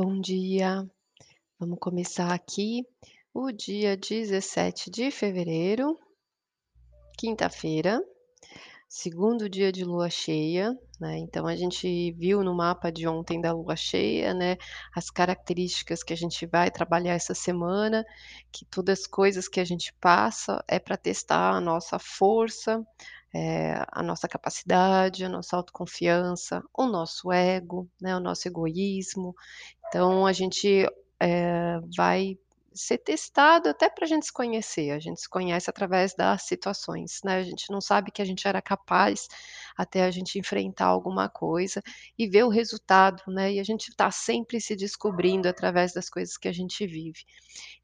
Bom dia. Vamos começar aqui o dia 17 de fevereiro, quinta-feira, segundo dia de lua cheia, né, então a gente viu no mapa de ontem da lua cheia, né, as características que a gente vai trabalhar essa semana, que todas as coisas que a gente passa é para testar a nossa força, eh, a nossa capacidade, a nossa autoconfiança, o nosso ego, né, o nosso egoísmo. Então a gente, eh, vai ser testado até para a gente se conhecer, a gente se conhece através das situações, né, a gente não sabe que a gente era capaz até a gente enfrentar alguma coisa e ver o resultado, né, e a gente está sempre se descobrindo através das coisas que a gente vive.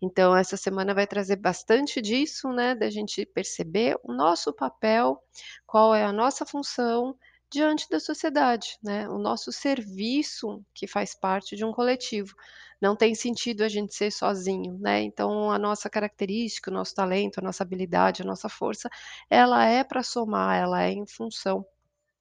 Então essa semana vai trazer bastante disso, né, da gente perceber o nosso papel, qual é a nossa função diante da sociedade, né, o nosso serviço que faz parte de um coletivo. Não tem sentido a gente ser sozinho, né, então a nossa característica, o nosso talento, a nossa habilidade, a nossa força, ela é para somar, ela é em função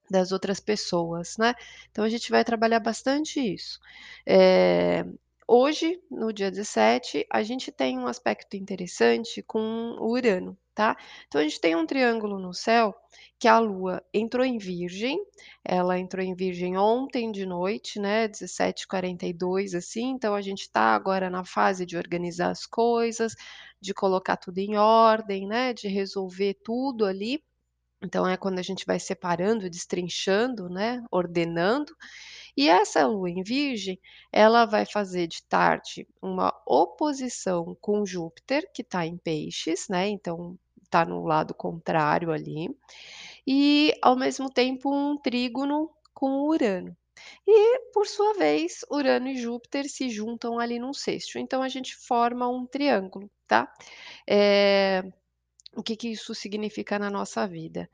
das outras pessoas, né. Então a gente vai trabalhar bastante isso. Eh, hoje, no dia 17, a gente tem um aspecto interessante com o Urano, tá. Então a gente tem um triângulo no céu, que a lua entrou em virgem, ela entrou em virgem ontem de noite, né, 17h42 assim, então a gente está agora na fase de organizar as coisas, de colocar tudo em ordem, né, de resolver tudo ali. Então é quando a gente vai separando, destrinchando, né, ordenando. E essa lua em virgem, ela vai fazer de tarde uma oposição com Júpiter, que está em peixes, né, então está no lado contrário ali, e ao mesmo tempo um trígono com Urano. E por sua vez, Urano e Júpiter se juntam ali num sexto, então a gente forma um triângulo, tá. Eh, o que que isso significa na nossa vida?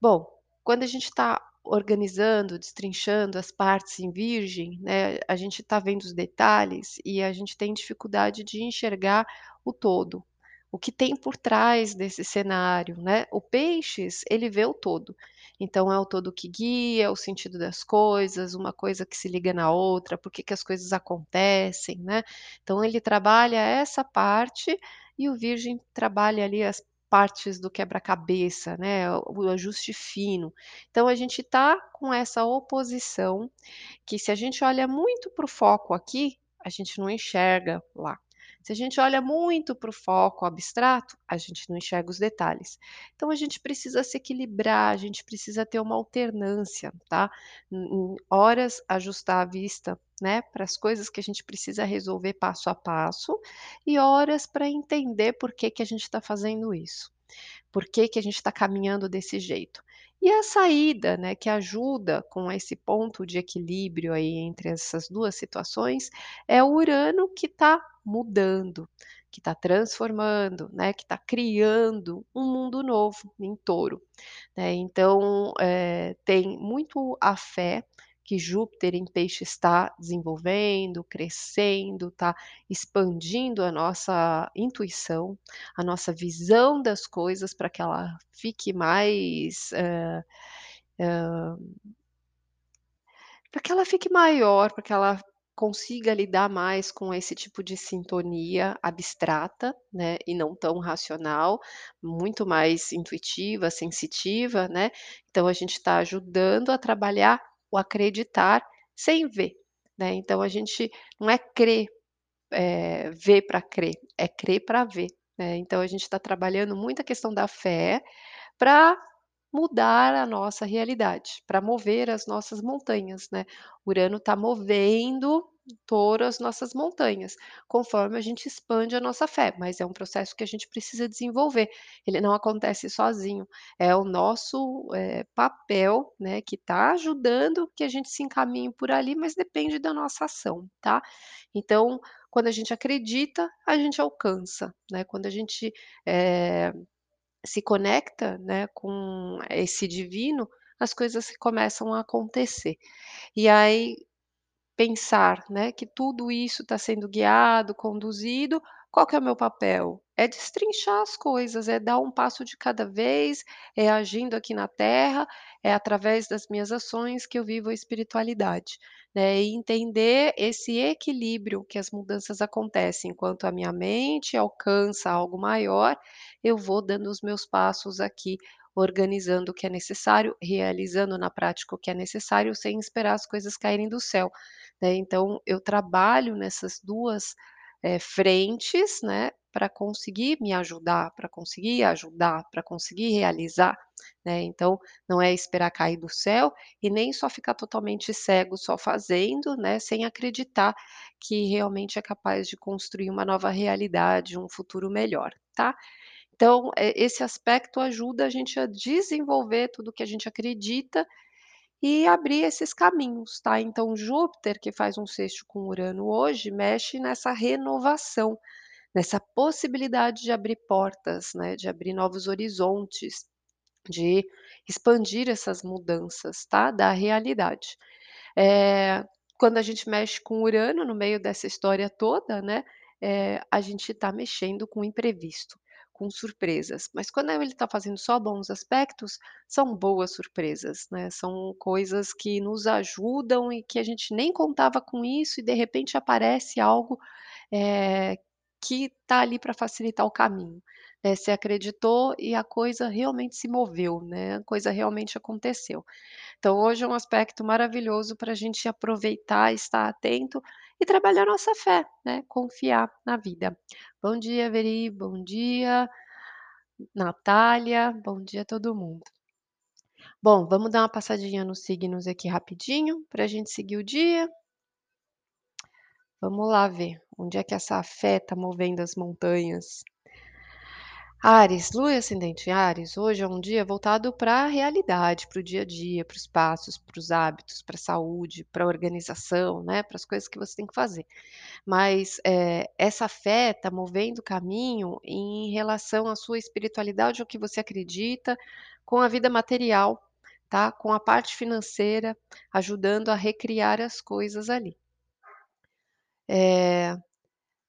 Bom, quando a gente está organizando, destrinchando as partes em virgem, né, a gente está vendo os detalhes e a gente tem dificuldade de enxergar o todo, o que tem por trás desse cenário, né. O peixes, ele vê o todo, então é o todo que guia, o sentido das coisas, uma coisa que se liga na outra, por que que as coisas acontecem, né. Então ele trabalha essa parte e o virgem trabalha ali as partes do quebra-cabeça, né, o ajuste fino. Então a gente está com essa oposição, que se a gente olha muito para o foco aqui, a gente não enxerga lá. Se a gente olha muito para o foco abstrato, a gente não enxerga os detalhes. Então a gente precisa se equilibrar, a gente precisa ter uma alternância, tá. Em horas ajustar a vista, né, para as coisas que a gente precisa resolver passo a passo, e horas para entender por que que a gente está fazendo isso, por que que a gente está caminhando desse jeito. E a saída, né, que ajuda com esse ponto de equilíbrio aí entre essas 2 situações, é o Urano que está mudando, que está transformando, né, que está criando um mundo novo em Touro, né. Então, eh, tem muito a fé que Júpiter em peixes está desenvolvendo, crescendo, está expandindo a nossa intuição, a nossa visão das coisas para que ela fique mais, hã hã para que ela fique maior, para que ela consiga lidar mais com esse tipo de sintonia abstrata, né, e não tão racional, muito mais intuitiva, sensitiva, né. Então a gente está ajudando a trabalhar o acreditar sem ver, né, então a gente não é crer, eh, ver para crer, é crer para ver, né. Então a gente está trabalhando muito a questão da fé, para mudar a nossa realidade, para mover as nossas montanhas, né. Urano está movendo Touro as nossas montanhas, conforme a gente expande a nossa fé, mas é um processo que a gente precisa desenvolver, ele não acontece sozinho, é o nosso, eh, papel, né, que está ajudando que a gente se encaminhe por ali, mas depende da nossa ação, tá. Então, quando a gente acredita, a gente alcança, né, quando a gente, eh, se conecta, né, com esse divino, as coisas começam a acontecer. E aí, pensar, né, que tudo isso está sendo guiado, conduzido, qual que é o meu papel? É destrinchar as coisas, é dar um passo de cada vez, é agindo aqui na Terra, é através das minhas ações que eu vivo a espiritualidade, né, e entender esse equilíbrio que as mudanças acontecem, enquanto a minha mente alcança algo maior, eu vou dando os meus passos aqui, organizando o que é necessário, realizando na prática o que é necessário, sem esperar as coisas caírem do céu, né, então eu trabalho nessas 2, eh, frentes, né, pra conseguir me ajudar, pra conseguir ajudar, pra conseguir realizar, né, então não é esperar cair do céu e nem só ficar totalmente cego só fazendo, né, sem acreditar que realmente é capaz de construir uma nova realidade, um futuro melhor, tá. Então, eh, esse aspecto ajuda a gente a desenvolver tudo o que a gente acredita e abrir esses caminhos, tá. Então Júpiter, que faz um sexto com Urano hoje, mexe nessa renovação, nessa possibilidade de abrir portas, né, de abrir novos horizontes, de expandir essas mudanças, tá, da realidade. Eh, quando a gente mexe com Urano no meio dessa história toda, né, eh, a gente tá mexendo com o imprevisto, com surpresas, mas quando ele tá fazendo só bons aspectos, são boas surpresas, né, são coisas que nos ajudam e que a gente nem contava com isso e de repente aparece algo, eh, que tá ali pra facilitar o caminho, né, você acreditou e a coisa realmente se moveu, né, a coisa realmente aconteceu. Então hoje é um aspecto maravilhoso pra gente aproveitar, estar atento e trabalhar nossa fé, né, confiar na vida. Bom dia Veri, bom dia, Natália, bom dia todo mundo. Bom, vamos dar uma passadinha nos signos aqui rapidinho, pra gente seguir o dia. Vamos lá ver, onde é que essa fé tá movendo as montanhas. Áries, Lua e ascendente Áries, hoje é um dia voltado pra realidade, para o dia a dia, para os passos, para os hábitos, pra saúde, pra organização, né, para as coisas que você tem que fazer. Mas, eh, essa fé tá movendo o caminho em relação à sua espiritualidade, ao que você acredita, com a vida material, tá, com a parte financeira, ajudando a recriar as coisas ali. Eh,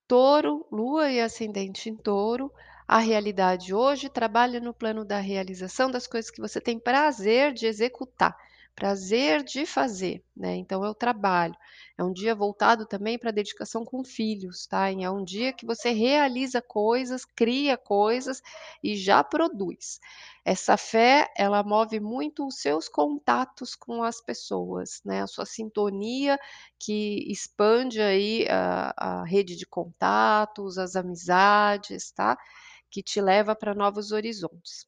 Touro, Lua e ascendente em Touro, a realidade hoje trabalha no plano da realização das coisas que você tem prazer de executar, prazer de fazer, né, então é o trabalho. É um dia voltado também pra dedicação com filhos, tá, e é um dia que você realiza coisas, cria coisas e já produz. Essa fé, ela move muito os seus contatos com as pessoas, né, a sua sintonia que expande aí a a rede de contatos, as amizades, tá, que te leva pra novos horizontes.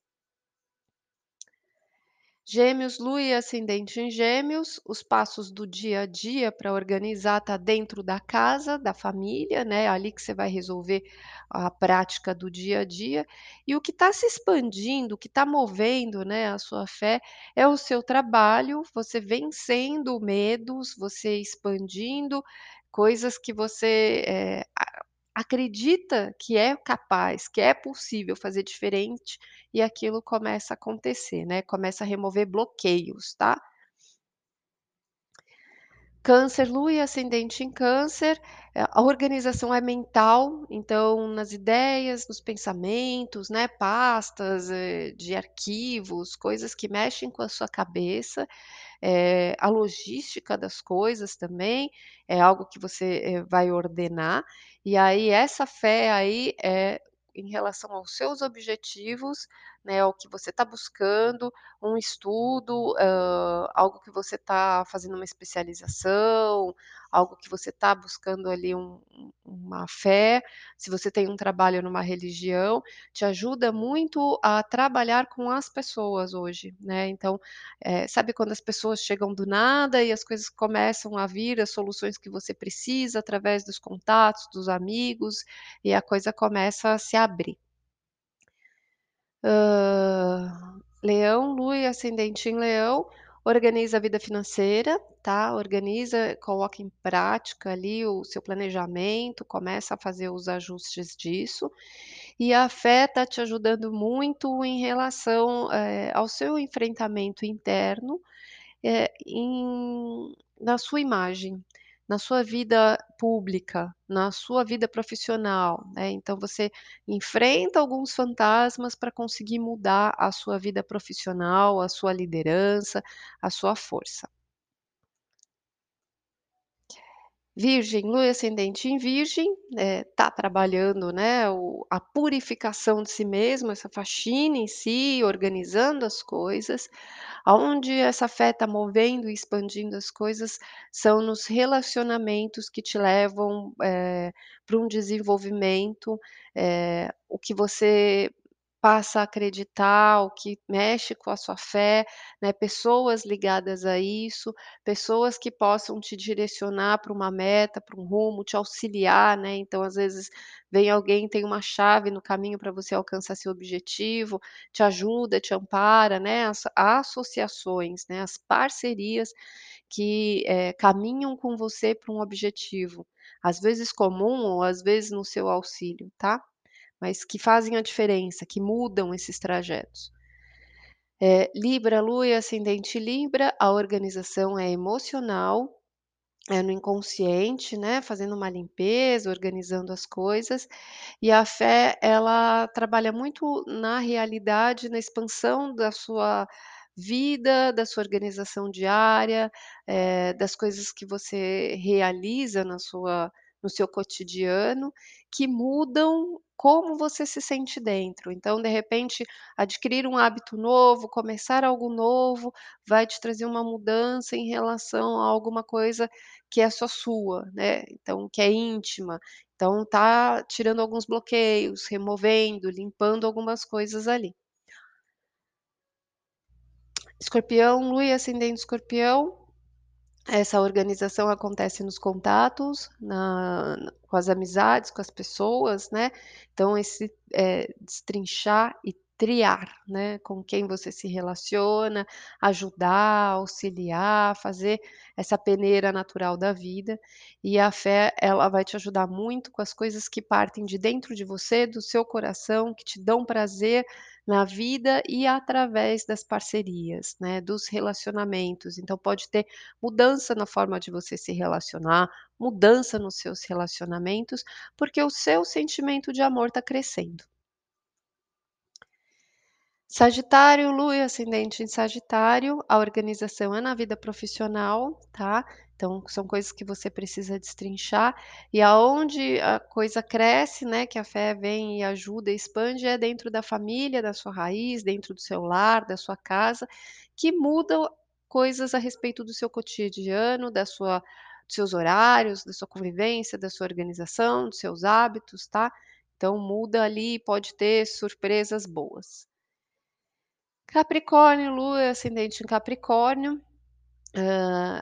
Gêmeos, Lua e ascendente em Gêmeos, os passos do dia a dia pra organizar tá dentro da casa, da família, né, ali que você vai resolver a prática do dia a dia. E o que tá se expandindo, o que tá movendo, né, a sua fé, é o seu trabalho, você vencendo medos, você expandindo coisas que você, a acredita que é capaz, que é possível fazer diferente e aquilo começa a acontecer, né, começa a remover bloqueios, tá. Câncer, Lua e ascendente em Câncer, eh, a organização é mental, então nas ideias, nos pensamentos, né, pastas, eh, de arquivos, coisas que mexem com a sua cabeça, eh, a logística das coisas também, é algo que você, eh, vai ordenar, e aí essa fé aí é em relação aos seus objetivos, né, ao que você tá buscando, um estudo, hã, algo que você tá fazendo uma especialização, algo que você tá buscando ali um um uma fé, se você tem um trabalho numa religião, te ajuda muito a trabalhar com as pessoas hoje, né, então, eh, sabe quando as pessoas chegam do nada e as coisas começam a vir, as soluções que você precisa através dos contatos, dos amigos, e a coisa começa a se abrir. Leão, Lua e ascendente em Leão, organiza a vida financeira, tá, organiza, coloca em prática ali o seu planejamento, começa a fazer os ajustes disso, e a fé tá te ajudando muito em relação, eh, ao seu enfrentamento interno, eh, em na sua imagem, na sua vida pública, na sua vida profissional, né, então você enfrenta alguns fantasmas para conseguir mudar a sua vida profissional, a sua liderança, a sua força. Virgem, lua ascendente em virgem, eh, tá trabalhando, né, o a purificação de si mesmo, essa faxina em si, organizando as coisas. Aonde essa fé tá movendo e expandindo as coisas são nos relacionamentos que te levam, eh, para um desenvolvimento, eh, o que você passa a acreditar, o que mexe com a sua fé, né, pessoas ligadas a isso, pessoas que possam te direcionar para uma meta, para um rumo, te auxiliar, né, então às vezes vem alguém, tem uma chave no caminho para você alcançar seu objetivo, te ajuda, te ampara, né, as associações, né, as parcerias que, eh, caminham com você para um objetivo, às vezes comum ou às vezes no seu auxílio, tá? Mas que fazem a diferença, que mudam esses trajetos. Eh, Libra, Lua e ascendente Libra, a organização é emocional, é no inconsciente, né, fazendo uma limpeza, organizando as coisas, e a fé ela trabalha muito na realidade, na expansão da sua vida, da sua organização diária, eh, das coisas que você realiza na sua no seu cotidiano, que mudam como você se sente dentro. Então, de repente, adquirir um hábito novo, começar algo novo, vai te trazer uma mudança em relação a alguma coisa que é só sua, né, então que é íntima. Então tá tirando alguns bloqueios, removendo, limpando algumas coisas ali. Escorpião, Lua e ascendente Escorpião, essa organização acontece nos contatos, na com as amizades, com as pessoas, né, então esse, eh, destrinchar e triar, né, com quem você se relaciona, ajudar, auxiliar, fazer essa peneira natural da vida, e a fé ela vai te ajudar muito com as coisas que partem de dentro de você, do seu coração, que te dão prazer na vida e através das parcerias, né, dos relacionamentos, então pode ter mudança na forma de você se relacionar, mudança nos seus relacionamentos, porque o seu sentimento de amor tá crescendo. Sagitário, Lua e ascendente em Sagitário, a organização é na vida profissional, tá, então são coisas que você precisa destrinchar, e aonde a coisa cresce, né, que a fé vem e ajuda e expande é dentro da família, da sua raiz, dentro do seu lar, da sua casa, que mudam coisas a respeito do seu cotidiano, da sua dos seus horários, da sua convivência, da sua organização, dos seus hábitos, tá. Então muda ali, pode ter surpresas boas. Capricórnio, Lua ascendente em Capricórnio, hã,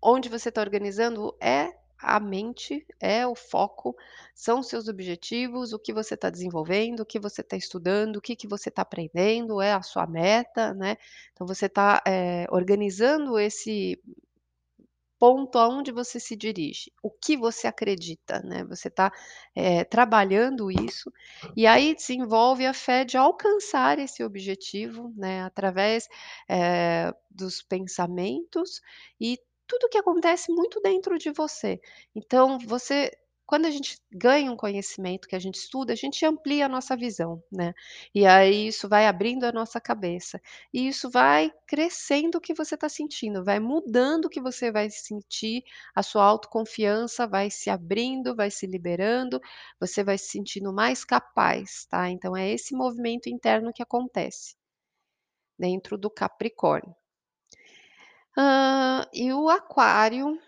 onde você tá organizando é a mente, é o foco, são seus objetivos, o que você tá desenvolvendo, o que você tá estudando, o que que você tá aprendendo, é a sua meta, né, então você tá, eh, organizando esse ponto aonde você se dirige, o que você acredita, né, você tá, eh, trabalhando isso, e aí desenvolve a fé de alcançar esse objetivo, né, através, eh, dos pensamentos e tudo que acontece muito dentro de você. Então você quando a gente ganha um conhecimento, que a gente estuda, a gente amplia a nossa visão, né, e aí isso vai abrindo a nossa cabeça, e isso vai crescendo o que você tá sentindo, vai mudando o que você vai sentir, a sua autoconfiança vai se abrindo, vai se liberando, você vai se sentindo mais capaz, tá, então é esse movimento interno que acontece dentro do Capricórnio. Hã, e o Aquário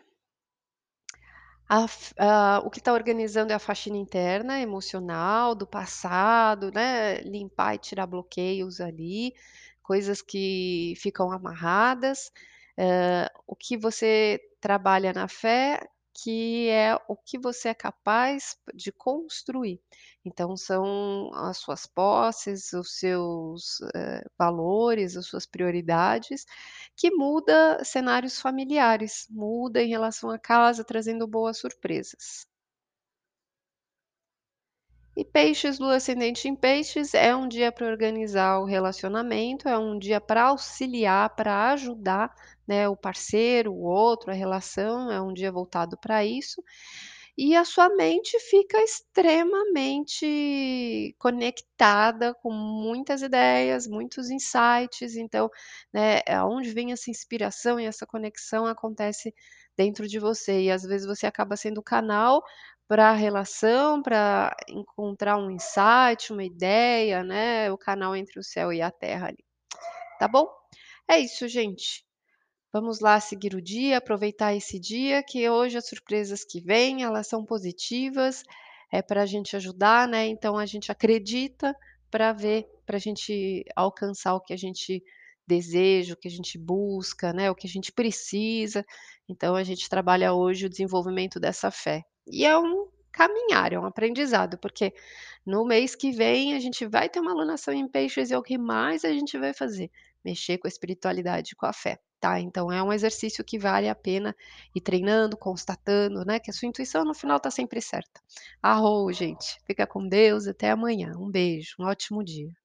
a a o que tá organizando é a faxina interna, emocional, do passado, né, limpar e tirar bloqueios ali, coisas que ficam amarradas, hã, o que você trabalha na fé, que é o que você é capaz de construir. Então são as suas posses, os seus, eh, valores, as suas prioridades, que muda cenários familiares, muda em relação à casa, trazendo boas surpresas. E peixes, lua ascendente em peixes, é um dia para organizar o relacionamento, é um dia para auxiliar, para ajudar, né, o parceiro, o outro, a relação, é um dia voltado para isso. E a sua mente fica extremamente conectada com muitas ideias, muitos insights, então, né, aonde vem essa inspiração e essa conexão acontece dentro de você e às vezes você acaba sendo o canal para a relação, para encontrar um insight, uma ideia, né, o canal entre o céu e a terra ali. Tá bom? É isso gente. Vamos lá seguir o dia, aproveitar esse dia, que hoje as surpresas que vêm, elas são positivas, é pra gente ajudar, né, então a gente acredita pra ver pra gente alcançar o que a gente deseja, o que a gente busca, né, o que a gente precisa, então a gente trabalha hoje o desenvolvimento dessa fé. E é um caminhar, é um aprendizado, porque no mês que vem a gente vai ter uma alunação em peixes e é o que mais a gente vai fazer, mexer com a espiritualidade com a fé, tá. Então é um exercício que vale a pena ir treinando, constatando, né, que a sua intuição no final está sempre certa. Arro gente, fica com Deus, até amanhã, um beijo, um ótimo dia.